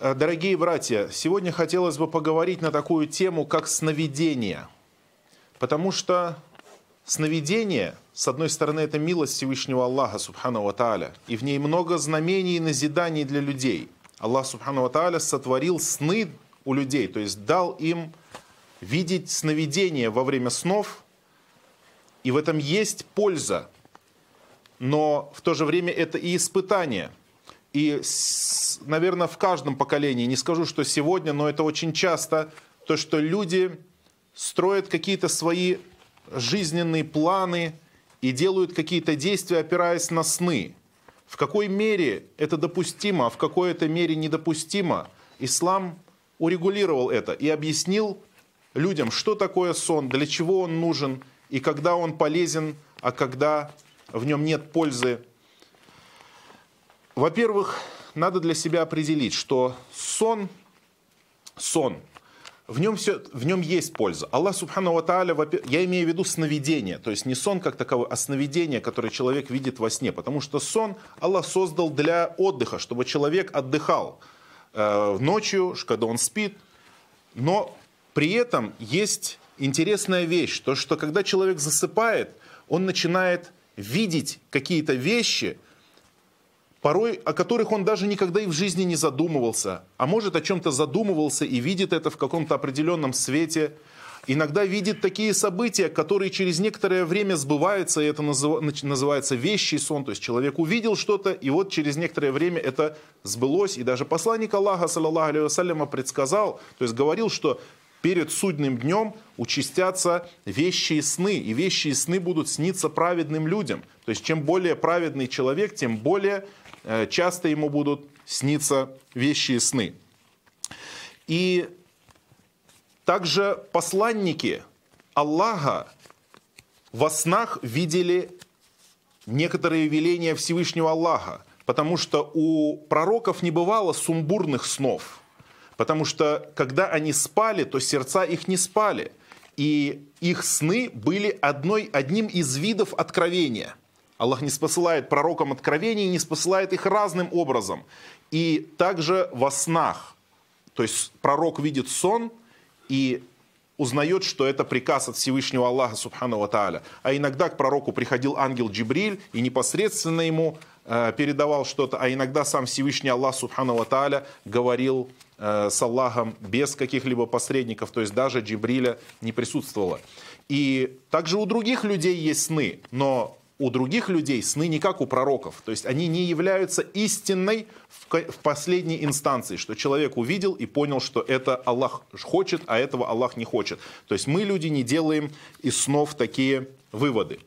Э, дорогие братья, сегодня хотелось бы поговорить на такую тему, как сновидение. Потому что сновидение, с одной стороны, это милость Всевышнего Аллаха, Субхану Тааля, и в ней много знамений и назиданий для людей. Аллах, Субхану Тааля, сотворил сны у людей, то есть дал им видеть сновидения во время снов, и в этом есть польза, но в то же время это и испытание – и, наверное, в каждом поколении, не скажу, что сегодня, но это очень часто, то, что люди строят какие-то свои жизненные планы и делают какие-то действия, опираясь на сны. В какой мере это допустимо, а в какой это мере недопустимо, ислам урегулировал это и объяснил людям, что такое сон, для чего он нужен и когда он полезен, а когда в нем нет пользы во-первых, надо для себя определить, что сон, сон, в нем, все, в нем есть польза. Аллах Субхану Тааля, я имею в виду сновидение, то есть не сон как таковой, а сновидение, которое человек видит во сне. Потому что сон Аллах создал для отдыха, чтобы человек отдыхал э, ночью, когда он спит. Но при этом есть интересная вещь, то что когда человек засыпает, он начинает видеть какие-то вещи, порой о которых он даже никогда и в жизни не задумывался, а может о чем-то задумывался и видит это в каком-то определенном свете. Иногда видит такие события, которые через некоторое время сбываются, и это называется вещий сон. То есть человек увидел что-то, и вот через некоторое время это сбылось. И даже посланник Аллаха, саллаллаху алейhi предсказал, то есть говорил, что перед судным днем участятся вещи и сны, и вещи и сны будут сниться праведным людям. То есть чем более праведный человек, тем более Э, часто ему будут сниться вещи и сны. И также посланники Аллаха во снах видели некоторые веления Всевышнего Аллаха, потому что у пророков не бывало сумбурных снов, потому что когда они спали, то сердца их не спали, и их сны были одной, одним из видов откровения – Аллах не спосылает пророкам откровений, не спосылает их разным образом. И также во снах. То есть пророк видит сон и узнает, что это приказ от Всевышнего Аллаха, Субхану Ва. А иногда к пророку приходил ангел Джибриль и непосредственно ему э, передавал что-то, а иногда сам Всевышний Аллах, Субхану Ва говорил с Аллахом без каких-либо посредников, то есть даже Джибриля не присутствовало. И также у других людей есть сны, но у других людей сны не как у пророков. То есть они не являются истинной в последней инстанции, что человек увидел и понял, что это Аллах хочет, а этого Аллах не хочет. То есть мы, люди, не делаем из снов такие выводы.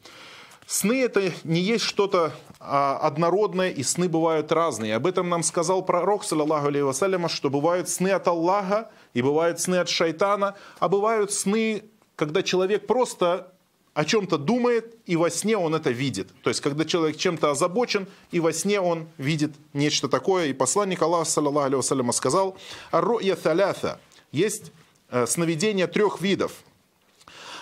Сны это не есть что-то а, однородное, и сны бывают разные. Об этом нам сказал пророк, саллаллаху алейhi вассаляма, что бывают сны от Аллаха, и бывают сны от шайтана, а бывают сны, когда человек просто о чем-то думает, и во сне он это видит. То есть, когда человек чем-то озабочен, и во сне он видит нечто такое. И посланник Аллаха, саллаллаху алейhi сказал, «Ар-ру'я таляфа» есть э, сновидения трех видов.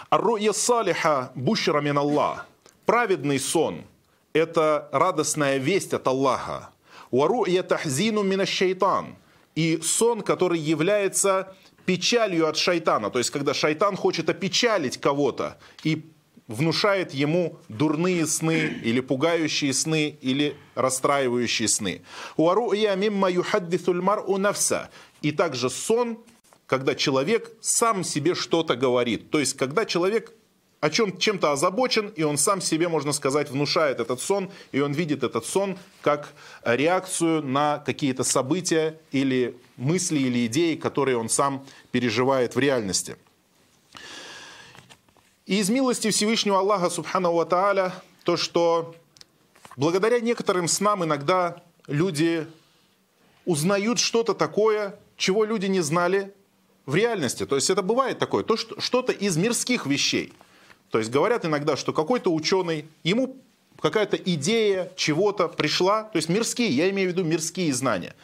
«Ар-ру'я салиха бушра мин Аллах» праведный сон – это радостная весть от Аллаха. «Уару'я тахзину мин шайтан» и сон, который является печалью от шайтана. То есть, когда шайтан хочет опечалить кого-то и внушает ему дурные сны или пугающие сны или расстраивающие сны. И также сон, когда человек сам себе что-то говорит. То есть, когда человек о чем чем-то озабочен, и он сам себе, можно сказать, внушает этот сон, и он видит этот сон как реакцию на какие-то события или мысли или идеи, которые он сам переживает в реальности. И из милости Всевышнего Аллаха, Субхану Тааля, то, что благодаря некоторым снам иногда люди узнают что-то такое, чего люди не знали в реальности. То есть это бывает такое, то, что, что-то из мирских вещей. То есть говорят иногда, что какой-то ученый, ему какая-то идея чего-то пришла, то есть мирские, я имею в виду мирские знания.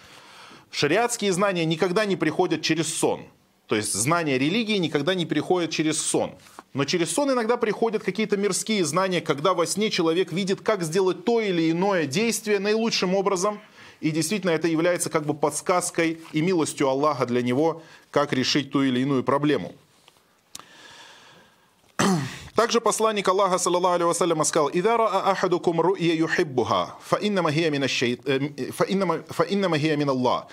Шариатские знания никогда не приходят через сон. То есть знания религии никогда не переходят через сон. Но через сон иногда приходят какие-то мирские знания, когда во сне человек видит, как сделать то или иное действие наилучшим образом. И действительно это является как бы подсказкой и милостью Аллаха для него, как решить ту или иную проблему. Также посланник Аллаха, саллаллаху алейхи вассаляма, сказал, «Ида раа ахадукум ру'я юхиббуха, фаиннама хия мин Аллах».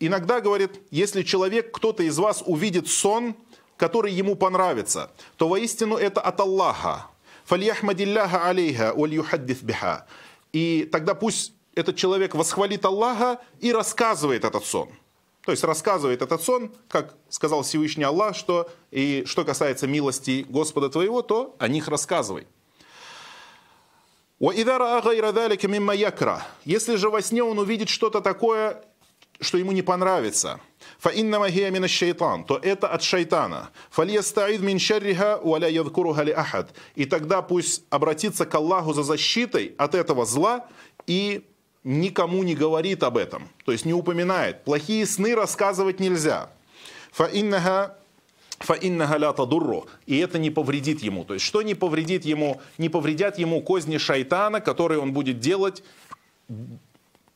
Иногда, говорит, если человек, кто-то из вас увидит сон, который ему понравится, то воистину это от Аллаха. «Фальяхмадилляха алейха, валь юхаддиф биха». И тогда пусть этот человек восхвалит Аллаха и рассказывает этот сон – то есть рассказывает этот сон, как сказал Всевышний Аллах, что и что касается милости Господа твоего, то о них рассказывай. Если же во сне он увидит что-то такое, что ему не понравится, то это от шайтана. И тогда пусть обратится к Аллаху за защитой от этого зла и никому не говорит об этом, то есть не упоминает. Плохие сны рассказывать нельзя. Фаиннага фаиннага ля тадурру. И это не повредит ему. То есть что не повредит ему? Не повредят ему козни шайтана, которые он будет делать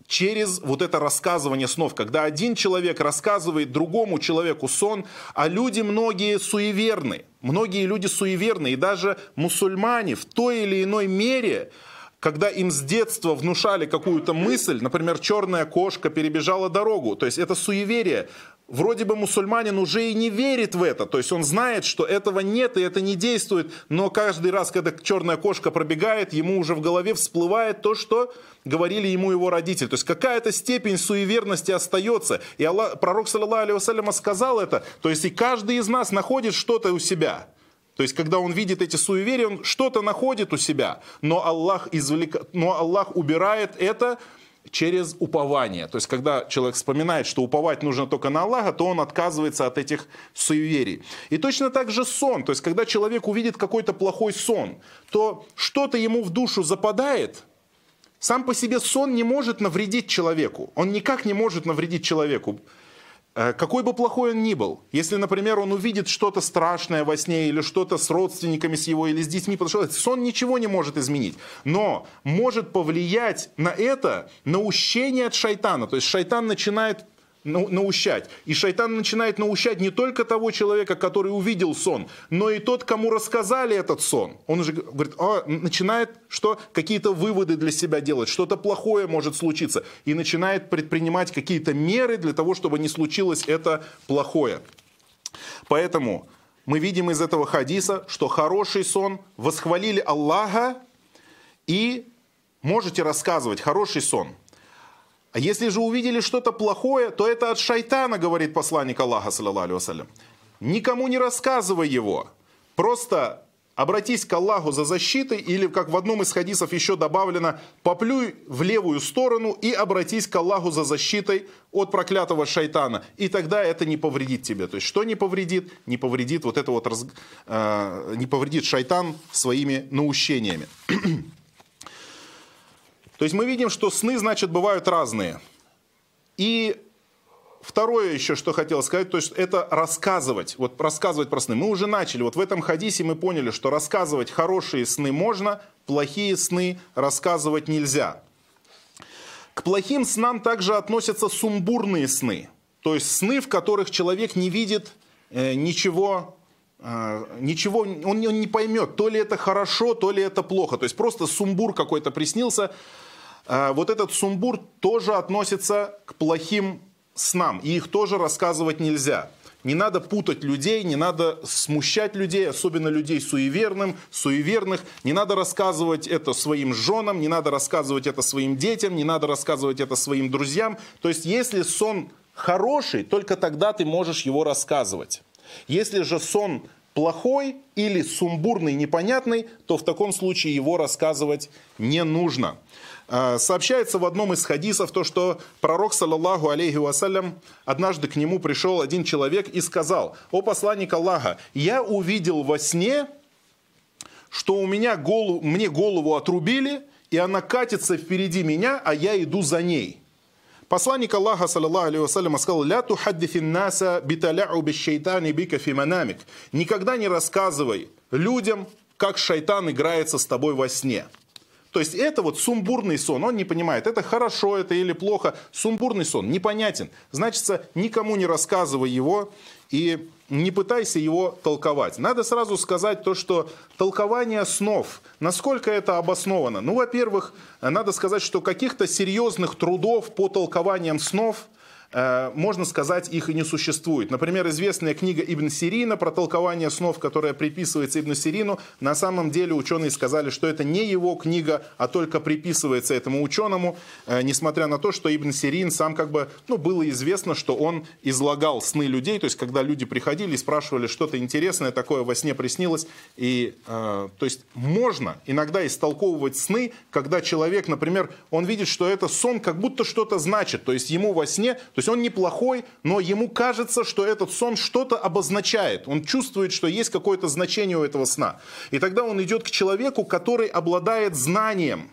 через вот это рассказывание снов. Когда один человек рассказывает другому человеку сон, а люди многие суеверны. Многие люди суеверны. И даже мусульмане в той или иной мере когда им с детства внушали какую-то мысль, например, черная кошка перебежала дорогу, то есть это суеверие, вроде бы мусульманин уже и не верит в это, то есть он знает, что этого нет и это не действует, но каждый раз, когда черная кошка пробегает, ему уже в голове всплывает то, что говорили ему его родители. То есть какая-то степень суеверности остается. И Аллах, пророк, саллиллаху сказал это, то есть и каждый из нас находит что-то у себя. То есть, когда он видит эти суеверия, он что-то находит у себя, но Аллах, извлек... но Аллах убирает это через упование. То есть, когда человек вспоминает, что уповать нужно только на Аллаха, то он отказывается от этих суеверий. И точно так же сон. То есть, когда человек увидит какой-то плохой сон, то что-то ему в душу западает, сам по себе сон не может навредить человеку. Он никак не может навредить человеку. Э, какой бы плохой он ни был, если, например, он увидит что-то страшное во сне или что-то с родственниками с его или с детьми, потому что сон ничего не может изменить, но может повлиять на это наущение от шайтана. То есть шайтан начинает наущать. И шайтан начинает наущать не только того человека, который увидел сон, но и тот, кому рассказали этот сон. Он уже говорит, а, начинает что какие-то выводы для себя делать, что-то плохое может случиться. И начинает предпринимать какие-то меры для того, чтобы не случилось это плохое. Поэтому мы видим из этого хадиса, что хороший сон восхвалили Аллаха и можете рассказывать хороший сон – а если же увидели что-то плохое, то это от шайтана, говорит посланник Аллаха, саллаллаху вассалям. Никому не рассказывай его. Просто обратись к Аллаху за защитой, или, как в одном из хадисов еще добавлено, поплюй в левую сторону и обратись к Аллаху за защитой от проклятого шайтана. И тогда это не повредит тебе. То есть, что не повредит? Не повредит вот это вот, раз, э, не повредит шайтан своими наущениями. То есть мы видим, что сны, значит, бывают разные. И второе еще, что хотел сказать, то есть это рассказывать. Вот рассказывать про сны. Мы уже начали. Вот в этом хадисе мы поняли, что рассказывать хорошие сны можно, плохие сны рассказывать нельзя. К плохим снам также относятся сумбурные сны. То есть сны, в которых человек не видит э, ничего э, ничего, он, он не поймет, то ли это хорошо, то ли это плохо. То есть просто сумбур какой-то приснился, вот этот сумбур тоже относится к плохим снам, и их тоже рассказывать нельзя. Не надо путать людей, не надо смущать людей, особенно людей суеверным, суеверных. Не надо рассказывать это своим женам, не надо рассказывать это своим детям, не надо рассказывать это своим друзьям. То есть, если сон хороший, только тогда ты можешь его рассказывать. Если же сон плохой или сумбурный, непонятный, то в таком случае его рассказывать не нужно. А, сообщается в одном из хадисов то, что пророк, саллаллаху алейхи вассалям, однажды к нему пришел один человек и сказал, «О посланник Аллаха, я увидел во сне, что у меня голову, мне голову отрубили, и она катится впереди меня, а я иду за ней». Посланник Аллаха, саллаллаху алейхи вассалям, сказал, «Ля тухаддифин наса биталяу бишшейтани бика фиманамик». Никогда не рассказывай людям, как шайтан играется с тобой во сне. То есть это вот сумбурный сон, он не понимает, это хорошо это или плохо. Сумбурный сон, непонятен. Значит, никому не рассказывай его и не пытайся его толковать. Надо сразу сказать то, что толкование снов, насколько это обосновано. Ну, во-первых, надо сказать, что каких-то серьезных трудов по толкованиям снов – можно сказать, их и не существует. Например, известная книга Ибн Сирина про толкование снов, которая приписывается Ибн Сирину, на самом деле ученые сказали, что это не его книга, а только приписывается этому ученому, э, несмотря на то, что Ибн Сирин сам как бы, ну, было известно, что он излагал сны людей, то есть когда люди приходили и спрашивали что-то интересное такое во сне приснилось, и, э, то есть можно иногда истолковывать сны, когда человек, например, он видит, что это сон как будто что-то значит, то есть ему во сне, то есть он неплохой, но ему кажется, что этот сон что-то обозначает. Он чувствует, что есть какое-то значение у этого сна. И тогда он идет к человеку, который обладает знанием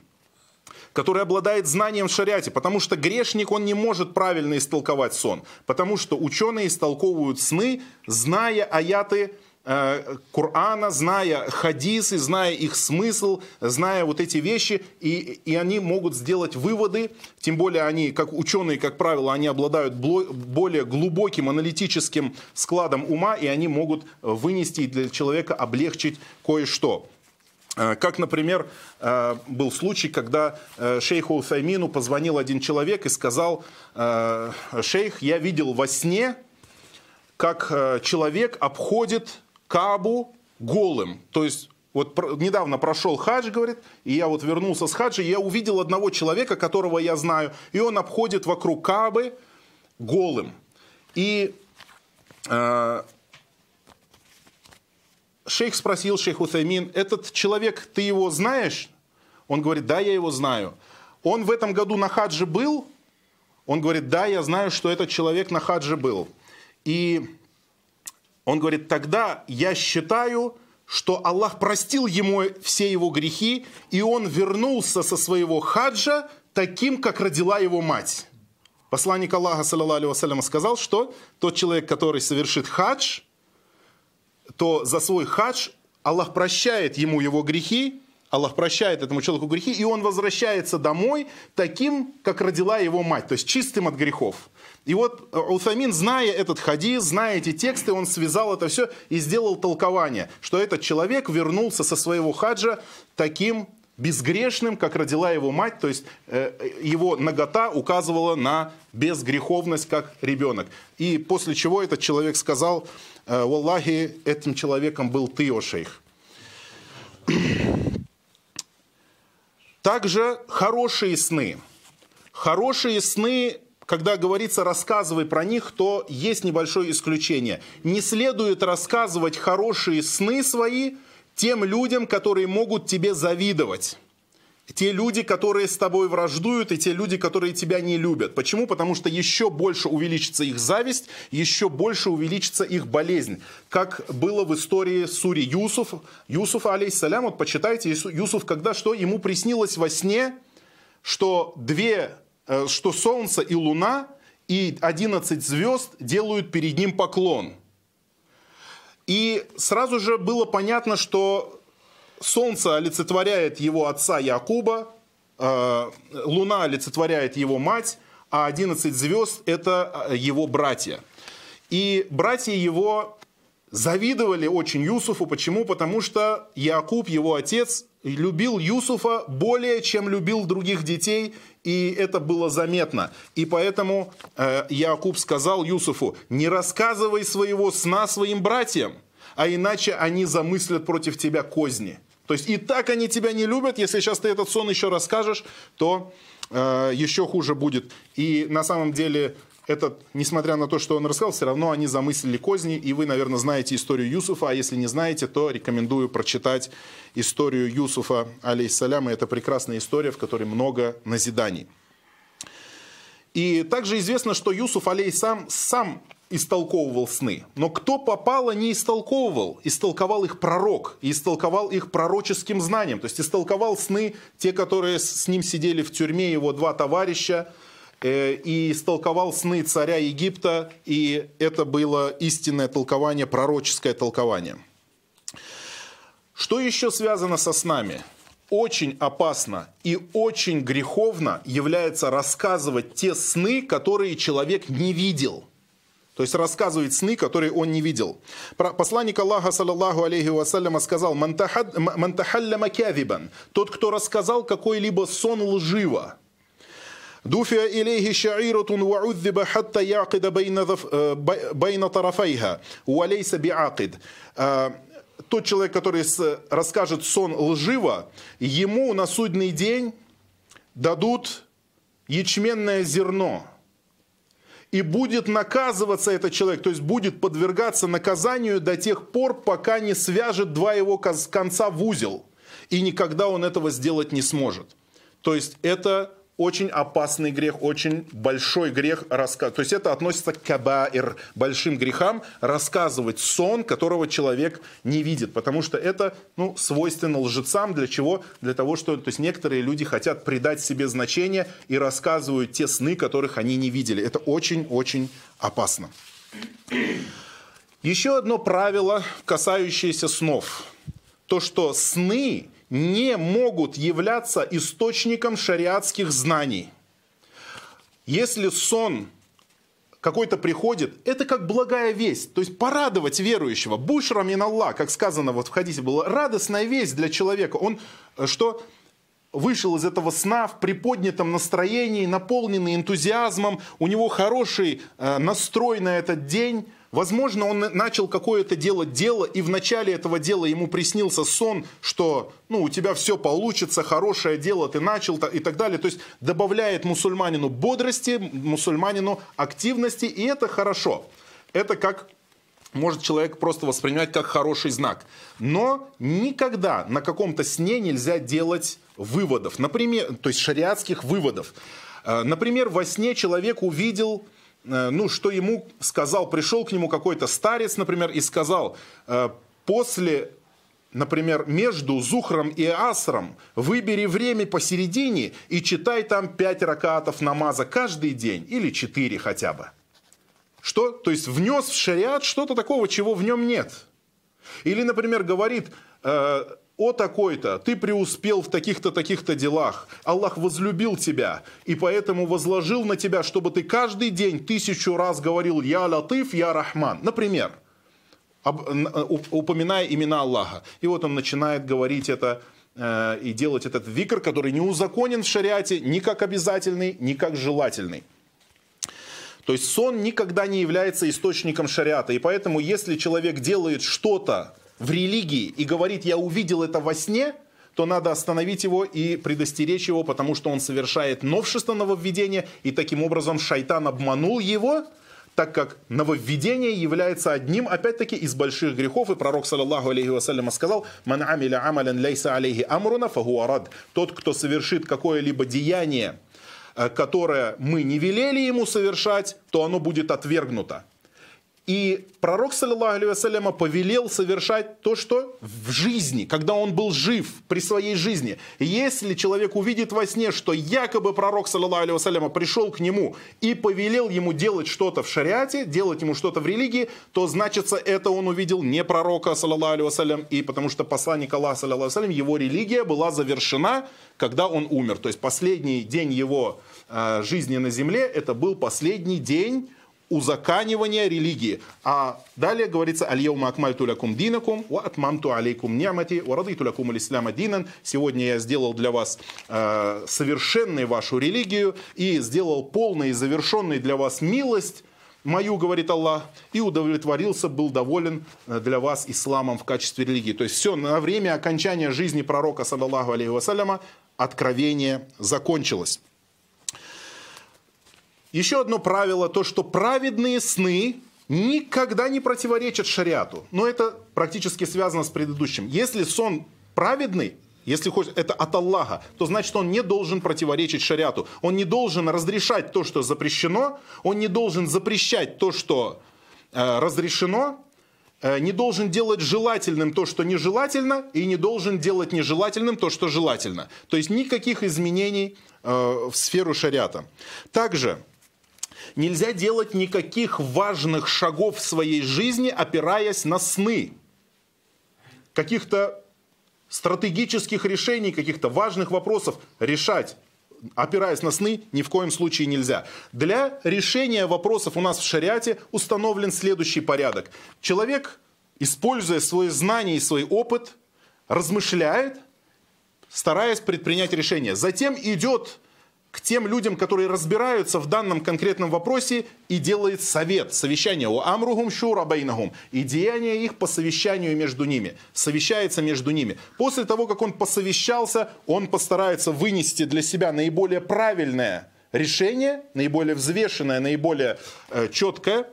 который обладает знанием в шариате, потому что грешник, он не может правильно истолковать сон, потому что ученые истолковывают сны, зная аяты Корана, зная хадисы, зная их смысл, зная вот эти вещи, и, и они могут сделать выводы, тем более они, как ученые, как правило, они обладают более глубоким аналитическим складом ума, и они могут вынести для человека облегчить кое-что. Э, как, например, э, был случай, когда шейху Уфаймину позвонил один человек и сказал, шейх, я видел во сне, как человек обходит Кабу голым. То есть вот недавно прошел хадж, говорит, и я вот вернулся с хаджа, и я увидел одного человека, которого я знаю, и он обходит вокруг Кабы голым. И э, шейх спросил шейх Утаймин, этот человек, ты его знаешь? Он говорит, да, я его знаю. Он в этом году на хадже был? Он говорит, да, я знаю, что этот человек на хадже был. И он говорит, тогда я считаю, что Аллах простил ему все его грехи, и он вернулся со своего хаджа таким, как родила его мать. Посланник Аллаха, саллиллаху сказал, что тот человек, который совершит хадж, то за свой хадж Аллах прощает ему его грехи, Аллах прощает этому человеку грехи, и он возвращается домой таким, как родила его мать, то есть чистым от грехов. И вот э, Утамин, зная этот хадис, зная эти тексты, он связал это все и сделал толкование, что этот человек вернулся со своего хаджа таким безгрешным, как родила его мать, то есть э, его нагота указывала на безгреховность, как ребенок. И после чего этот человек сказал, э, «Валлахи, этим человеком был ты, о шейх». Также хорошие сны. Хорошие сны когда говорится «рассказывай про них», то есть небольшое исключение. Не следует рассказывать хорошие сны свои тем людям, которые могут тебе завидовать. Те люди, которые с тобой враждуют, и те люди, которые тебя не любят. Почему? Потому что еще больше увеличится их зависть, еще больше увеличится их болезнь. Как было в истории Сури Юсуф. Юсуф, алейсалям, вот почитайте, Юсуф, когда что? Ему приснилось во сне, что две Э, что Солнце и Луна и 11 звезд делают перед ним поклон. И сразу же было понятно, что Солнце олицетворяет его отца Якуба, э, Луна олицетворяет его мать, а 11 звезд – это э, его братья. И братья его завидовали очень Юсуфу. Почему? Потому что Якуб, его отец, любил Юсуфа более, чем любил других детей, и это было заметно. И поэтому э, Якуб сказал Юсуфу, не рассказывай своего сна своим братьям, а иначе они замыслят против тебя козни. То есть и так они тебя не любят, если сейчас ты этот сон еще расскажешь, то э, еще хуже будет. И на самом деле этот, несмотря на то, что он рассказал, все равно они замыслили козни, и вы, наверное, знаете историю Юсуфа, а если не знаете, то рекомендую прочитать историю Юсуфа, алейхиссалям, и это прекрасная история, в которой много назиданий. И также известно, что Юсуф, алейхиссалям, сам истолковывал сны. Но кто попало, не истолковывал. Истолковал их пророк. И истолковал их пророческим знанием. То есть истолковал сны те, которые с ним сидели в тюрьме, его два товарища – Э, и истолковал сны царя Египта, и это было истинное толкование, пророческое толкование. Что еще связано со снами? очень опасно и очень греховно является рассказывать те сны, которые человек не видел. То есть рассказывает сны, которые он не видел. Посланник Аллаха, саллаллаху алейхи вассаляма, сказал, «Мантахалля макявибан» – тот, кто рассказал какой-либо сон лживо. Дуфия илейхи шаирутун ваудзиба хатта якида байна э, тарафайха, уалейса биакид. Э, тот человек, который расскажет сон лживо, ему на судный день дадут ячменное зерно – и будет наказываться этот человек, то есть будет подвергаться наказанию до тех пор, пока не свяжет два его конца в узел. И никогда он этого сделать не сможет. То есть это очень опасный грех, очень большой грех рассказ. То есть это относится к кабаир, большим грехам, рассказывать сон, которого человек не видит. Потому что это ну, свойственно лжецам. Для чего? Для того, что то есть некоторые люди хотят придать себе значение и рассказывают те сны, которых они не видели. Это очень-очень опасно. Еще одно правило, касающееся снов. То, что сны не могут являться источником шариатских знаний. Если сон какой-то приходит, это как благая весть. То есть порадовать верующего. Бушра мин Аллах, как сказано вот в хадисе, была радостная весть для человека. Он э, что? вышел из этого сна в приподнятом настроении, наполненный энтузиазмом, у него хороший э, настрой на этот день, Возможно, он начал какое-то дело дело, и в начале этого дела ему приснился сон, что ну, у тебя все получится, хорошее дело ты начал и так далее. То есть добавляет мусульманину бодрости, мусульманину активности, и это хорошо. Это как может человек просто воспринимать как хороший знак. Но никогда на каком-то сне нельзя делать выводов, например, то есть шариатских выводов. Э, например, во сне человек увидел ну, что ему сказал, пришел к нему какой-то старец, например, и сказал, э, после например, между Зухром и Асром, выбери время посередине и читай там пять ракатов намаза каждый день, или четыре хотя бы. Что? То есть внес в шариат что-то такого, чего в нем нет. Или, например, говорит, э, о такой-то, ты преуспел в таких-то, таких-то делах, Аллах возлюбил тебя, и поэтому возложил на тебя, чтобы ты каждый день тысячу раз говорил «Я Латыф, Я Рахман». Например, упоминая имена Аллаха. И вот он начинает говорить это э, и делать этот викр, который не узаконен в шариате ни как обязательный, ни как желательный. То есть сон никогда не является источником шариата. И поэтому, если человек делает что-то, в религии и говорит, я увидел это во сне, то надо остановить его и предостеречь его, потому что он совершает новшество нововведения, и таким образом шайтан обманул его, так как нововведение является одним, опять-таки, из больших грехов. И пророк, саллаллаху алейхи вассаляма, сказал, «Ман амиля амалян лейса алейхи амруна фагуарад». Тот, кто совершит какое-либо деяние, э, которое мы не велели ему совершать, то оно будет отвергнуто. И пророк, саллиллаху алейhi повелел совершать то, что в жизни, когда он был жив, при своей жизни. Если человек увидит во сне, что якобы пророк, саллиллаху алейhi пришел к нему и повелел ему делать что-то в шариате, делать ему что-то в религии, то значится это он увидел не пророка, саллиллаху алейhi и потому что посланник Аллаха, саллиллаху алейhi его религия была завершена, когда он умер. То есть последний день его э, жизни на земле, это был последний день узаканивания религии. А далее говорится «Аль-Яума акмальту лакум динакум, ва атмамту алейкум ни'мати, ва радиту лакум аль-ислама динан». Сегодня я сделал для вас э, совершенной вашу религию и сделал полной и завершенной для вас милость, мою, говорит Аллах, и удовлетворился, был доволен э, для вас исламом в качестве религии. То есть все, на время окончания жизни пророка, саллаллаху алейхи вассаляма, откровение закончилось. Еще одно правило, то, что праведные сны никогда не противоречат шариату. Но это практически связано с предыдущим. Если сон праведный, если хоть это от Аллаха, то значит он не должен противоречить шариату. Он не должен разрешать то, что запрещено, он не должен запрещать то, что э, разрешено, э, не должен делать желательным то, что нежелательно, и не должен делать нежелательным то, что желательно. То есть никаких изменений э, в сферу шариата. Также Нельзя делать никаких важных шагов в своей жизни, опираясь на сны. Каких-то стратегических решений, каких-то важных вопросов решать опираясь на сны, ни в коем случае нельзя. Для решения вопросов у нас в шариате установлен следующий порядок. Человек, используя свои знания и свой опыт, размышляет, стараясь предпринять решение. Затем идет к тем людям, которые разбираются в данном конкретном вопросе и делает совет, совещание. У амругум шура бейнагум. И деяние их по совещанию между ними. Совещается между ними. После того, как он посовещался, он постарается вынести для себя наиболее правильное решение, наиболее взвешенное, наиболее э, четкое.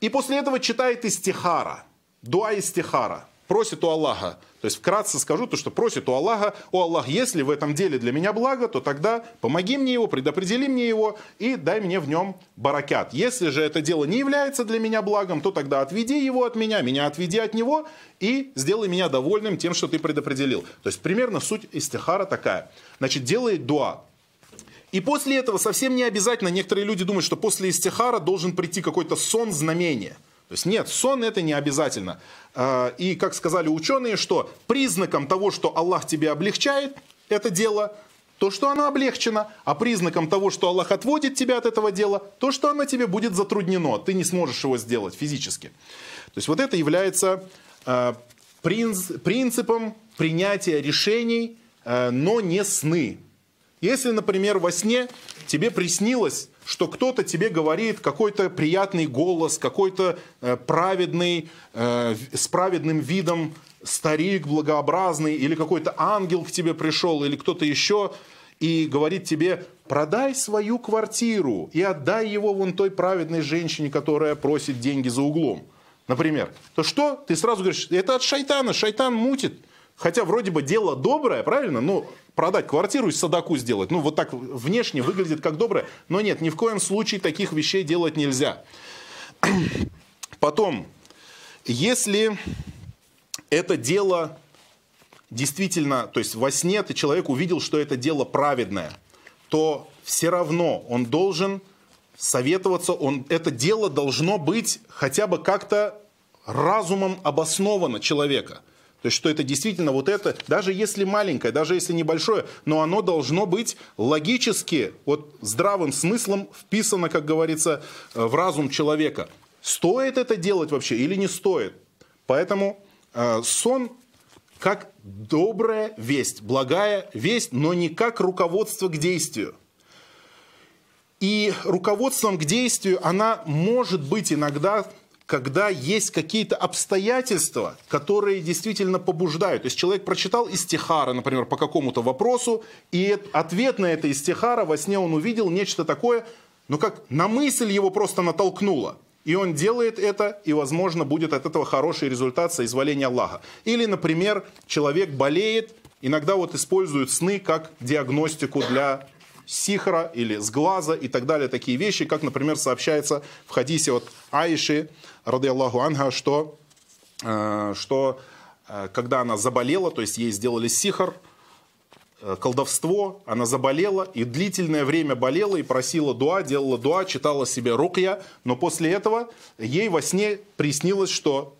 И после этого читает истихара. Дуа истихара. Просит у Аллаха то есть вкратце скажу то, что просит у Аллаха, о Аллах, если в этом деле для меня благо, то тогда помоги мне его, предопредели мне его и дай мне в нем баракят. Если же это дело не является для меня благом, то тогда отведи его от меня, меня отведи от него и сделай меня довольным тем, что ты предопределил. То есть примерно суть истихара такая. Значит, делает дуа. И после этого совсем не обязательно, некоторые люди думают, что после истихара должен прийти какой-то сон знамения – то есть нет, сон это не обязательно. А, и как сказали ученые, что признаком того, что Аллах тебе облегчает это дело, то, что оно облегчено, а признаком того, что Аллах отводит тебя от этого дела, то, что оно тебе будет затруднено, ты не сможешь его сделать физически. То есть вот это является а, принципом принятия решений, а, но не сны. Если, например, во сне тебе приснилось что кто-то тебе говорит какой-то приятный голос, какой-то э, праведный, э, с праведным видом старик благообразный, или какой-то ангел к тебе пришел, или кто-то еще, и говорит тебе, продай свою квартиру и отдай его вон той праведной женщине, которая просит деньги за углом. Например, то что? Ты сразу говоришь, это от шайтана, шайтан мутит. Хотя вроде бы дело доброе, правильно? Ну, продать квартиру и садаку сделать. Ну, вот так внешне выглядит как доброе. Но нет, ни в коем случае таких вещей делать нельзя. Потом, если это дело действительно, то есть во сне ты человек увидел, что это дело праведное, то все равно он должен советоваться, он, это дело должно быть хотя бы как-то разумом обосновано человека. То есть, что это действительно вот это, даже если маленькое, даже если небольшое, но оно должно быть логически, вот здравым смыслом вписано, как говорится, э, в разум человека. Стоит это делать вообще или не стоит? Поэтому э, сон как добрая весть, благая весть, но не как руководство к действию. И руководством к действию она может быть иногда когда есть какие-то обстоятельства, которые действительно побуждают. То есть человек прочитал истихара, например, по какому-то вопросу, и ответ на это истихара во сне он увидел нечто такое, ну как на мысль его просто натолкнуло. И он делает это, и, возможно, будет от этого хороший результат соизволения Аллаха. Или, например, человек болеет, иногда вот используют сны как диагностику для сихра или с глаза и так далее, такие вещи, как, например, сообщается в хадисе от Аиши, рады Аллаху Анха, что, э, что э, когда она заболела, то есть ей сделали сихар, э, колдовство, она заболела и длительное время болела и просила дуа, делала дуа, читала себе рукья, но после этого ей во сне приснилось, что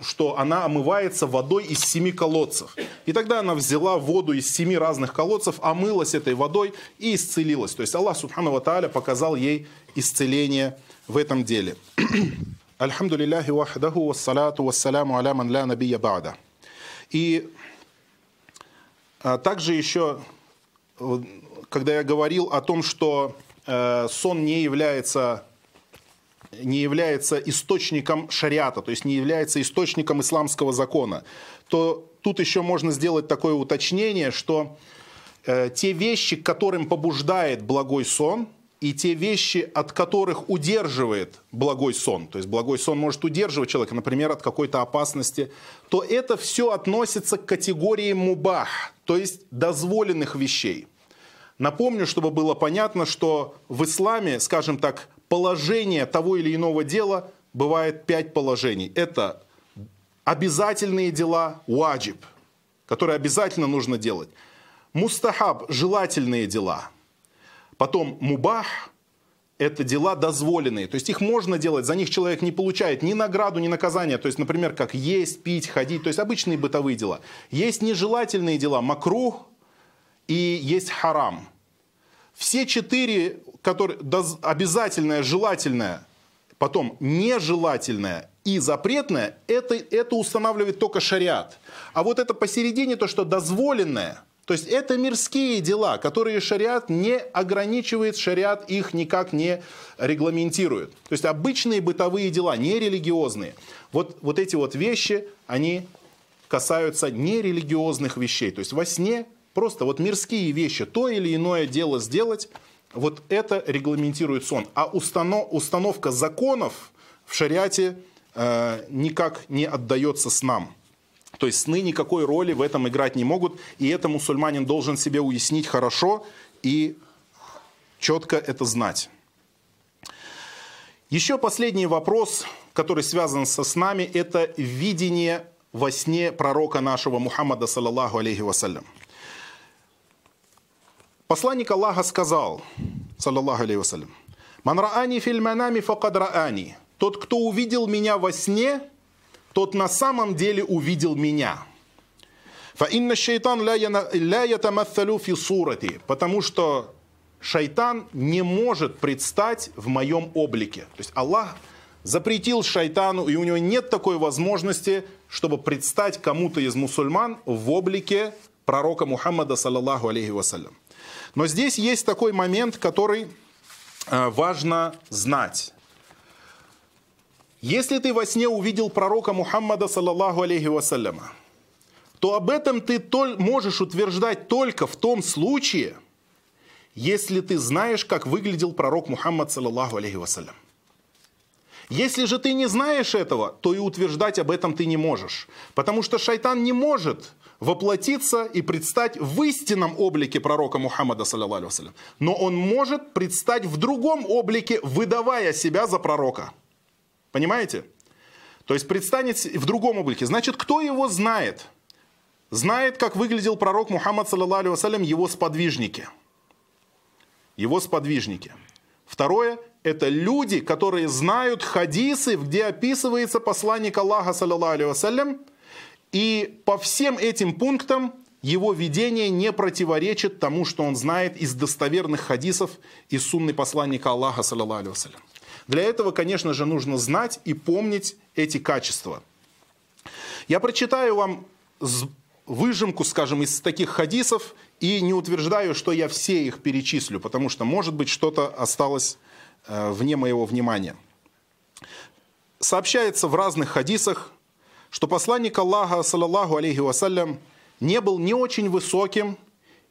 что она омывается водой из семи колодцев. И тогда она взяла воду из семи разных колодцев, омылась этой водой и исцелилась. То есть Аллах Субхану Ва Тааля показал ей исцеление в этом деле. Альхамдулиллахи вахдаху вассалату вассаляму аля ман ля набия бада. И а, также еще, когда я говорил о том, что э, сон не является не является источником шариата, то есть не является источником исламского закона, то тут еще можно сделать такое уточнение, что э, те вещи, к которым побуждает благой сон, и те вещи, от которых удерживает благой сон, то есть благой сон может удерживать человека, например, от какой-то опасности, то это все относится к категории мубах, то есть дозволенных вещей. Напомню, чтобы было понятно, что в исламе, скажем так, положение того или иного дела бывает пять положений. Это обязательные дела, ваджиб, которые обязательно нужно делать. Мустахаб – желательные дела. Потом мубах это дела дозволенные. То есть их можно делать, за них человек не получает ни награду, ни наказания. То есть, например, как есть, пить, ходить. То есть обычные бытовые дела. Есть нежелательные дела, макрух и есть харам. Все четыре, которые обязательное, желательное, потом нежелательное и запретное, это, это устанавливает только шариат. А вот это посередине, то, что дозволенное – то есть это мирские дела, которые шариат не ограничивает, шариат их никак не регламентирует. То есть обычные бытовые дела, не религиозные. Вот, вот эти вот вещи, они касаются нерелигиозных вещей. То есть во сне просто вот мирские вещи, то или иное дело сделать, вот это регламентирует сон. А установ, установка законов в шариате э, никак не отдается снам. То есть сны никакой роли в этом играть не могут, и это мусульманин должен себе уяснить хорошо и четко это знать. Еще последний вопрос, который связан со снами, это видение во сне пророка нашего Мухаммада, саллаллаху алейхи вассалям. Посланник Аллаха сказал, саллаллаху алейхи вассалям, «Ман раани филь манами факад раани». Тот, кто увидел меня во сне, тот на самом деле увидел меня. Потому что шайтан не может предстать в моем облике. То есть Аллах запретил шайтану, и у него нет такой возможности, чтобы предстать кому-то из мусульман в облике пророка Мухаммада, саллаллаху алейхи вассалям. Но здесь есть такой момент, который э, важно знать. Если ты во сне увидел пророка Мухаммада, саллаллаху алейхи вассаляма, то об этом ты можешь утверждать только в том случае, если ты знаешь, как выглядел пророк Мухаммад, саллаллаху алейхи вассалям. Если же ты не знаешь этого, то и утверждать об этом ты не можешь. Потому что шайтан не может воплотиться и предстать в истинном облике пророка Мухаммада, саллаллаху алейхи Но он может предстать в другом облике, выдавая себя за пророка. Понимаете? То есть предстанет в другом облике. Значит, кто его знает? Знает, как выглядел пророк Мухаммад, саллаллаху вассалям, его сподвижники. Его сподвижники. Второе – это люди, которые знают хадисы, где описывается посланник Аллаха, саллаллаху вассалям, и по всем этим пунктам его видение не противоречит тому, что он знает из достоверных хадисов из сунны посланника Аллаха, вассалям. Для этого, конечно же, нужно знать и помнить эти качества. Я прочитаю вам выжимку, скажем, из таких хадисов и не утверждаю, что я все их перечислю, потому что, может быть, что-то осталось э, вне моего внимания. Сообщается в разных хадисах, что посланник Аллаха, саллаллаху алейхи вассалям, не был ни очень высоким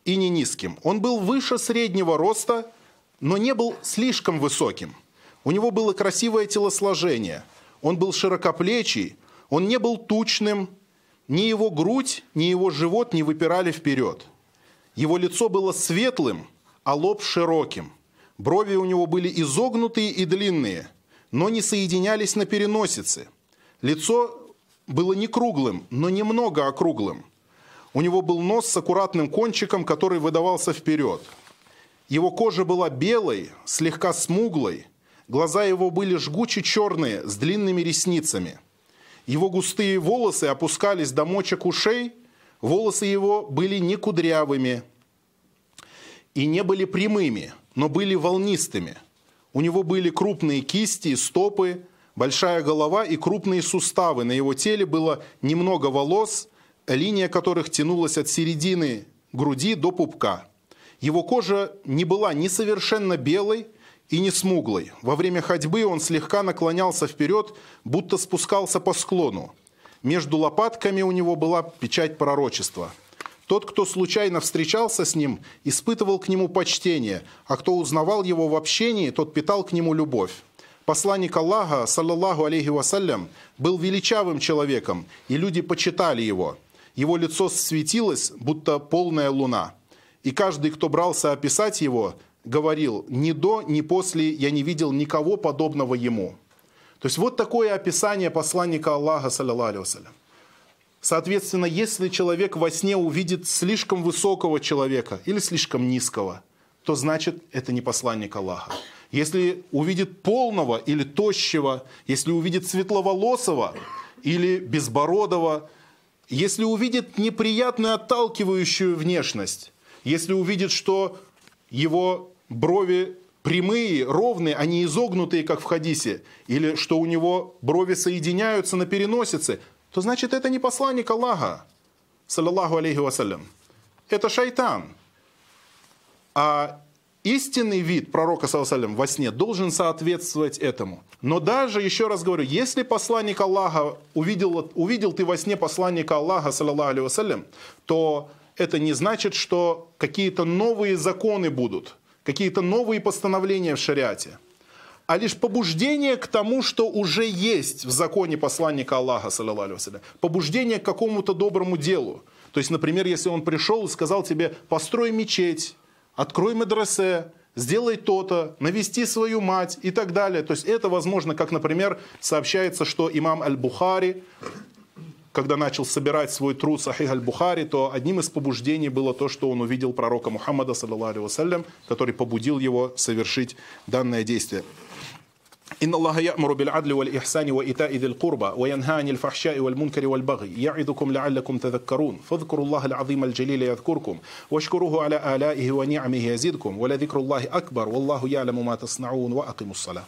и не низким. Он был выше среднего роста, но не был слишком высоким – у него было красивое телосложение, он был широкоплечий, он не был тучным, ни его грудь, ни его живот не выпирали вперед. Его лицо было светлым, а лоб широким. Брови у него были изогнутые и длинные, но не соединялись на переносице. Лицо было не круглым, но немного округлым. У него был нос с аккуратным кончиком, который выдавался вперед. Его кожа была белой, слегка смуглой, Глаза его были жгуче черные, с длинными ресницами. Его густые волосы опускались до мочек ушей, волосы его были не кудрявыми и не были прямыми, но были волнистыми. У него были крупные кисти и стопы, большая голова и крупные суставы. На его теле было немного волос, линия которых тянулась от середины груди до пупка. Его кожа не была ни совершенно белой, и не смуглый. Во время ходьбы он слегка наклонялся вперед, будто спускался по склону. Между лопатками у него была печать пророчества. Тот, кто случайно встречался с ним, испытывал к нему почтение, а кто узнавал его в общении, тот питал к нему любовь. Посланник Аллаха, саллаллаху алейхи вассалям, был величавым человеком, и люди почитали его. Его лицо светилось, будто полная луна. И каждый, кто брался описать его, говорил, ни до, ни после я не видел никого подобного ему. То есть вот такое описание посланника Аллаха, саллиллаху Соответственно, если человек во сне увидит слишком высокого человека или слишком низкого, то значит это не посланник Аллаха. Если увидит полного или тощего, если увидит светловолосого или безбородого, если увидит неприятную отталкивающую внешность, если увидит, что его брови прямые, ровные, а не изогнутые, как в хадисе, или что у него брови соединяются на переносице, то значит это не посланник Аллаха, саллаллаху алейхи вассалям. Это шайтан. А истинный вид пророка, саллаллаху во сне должен соответствовать этому. Но даже, еще раз говорю, если посланник Аллаха, увидел, увидел ты во сне посланника Аллаха, вассалям, то это не значит, что какие-то новые законы будут, какие-то новые постановления в шариате а лишь побуждение к тому, что уже есть в законе посланника Аллаха, саллиллаху побуждение к какому-то доброму делу. То есть, например, если он пришел и сказал тебе, построй мечеть, открой медресе, сделай то-то, навести свою мать и так далее. То есть это возможно, как, например, сообщается, что имам Аль-Бухари, когда начал собирать свой труд Сахих Аль-Бухари, то одним из побуждений было то, что он увидел пророка Мухаммада, саллиллаху который побудил его совершить данное действие. إن الله يأمر بالعدل والإحسان وإيتاء ذي القربى وينهى عن الفحشاء والمنكر والبغي يعظكم لعلكم تذكرون. فاذكروا الله العظيم الجليل يذكركم. واشكروه على آلائه ونعمه يزدكم. ولذكر الله أكبر والله يعلم ما تصنعون وأقيموا الصلاة.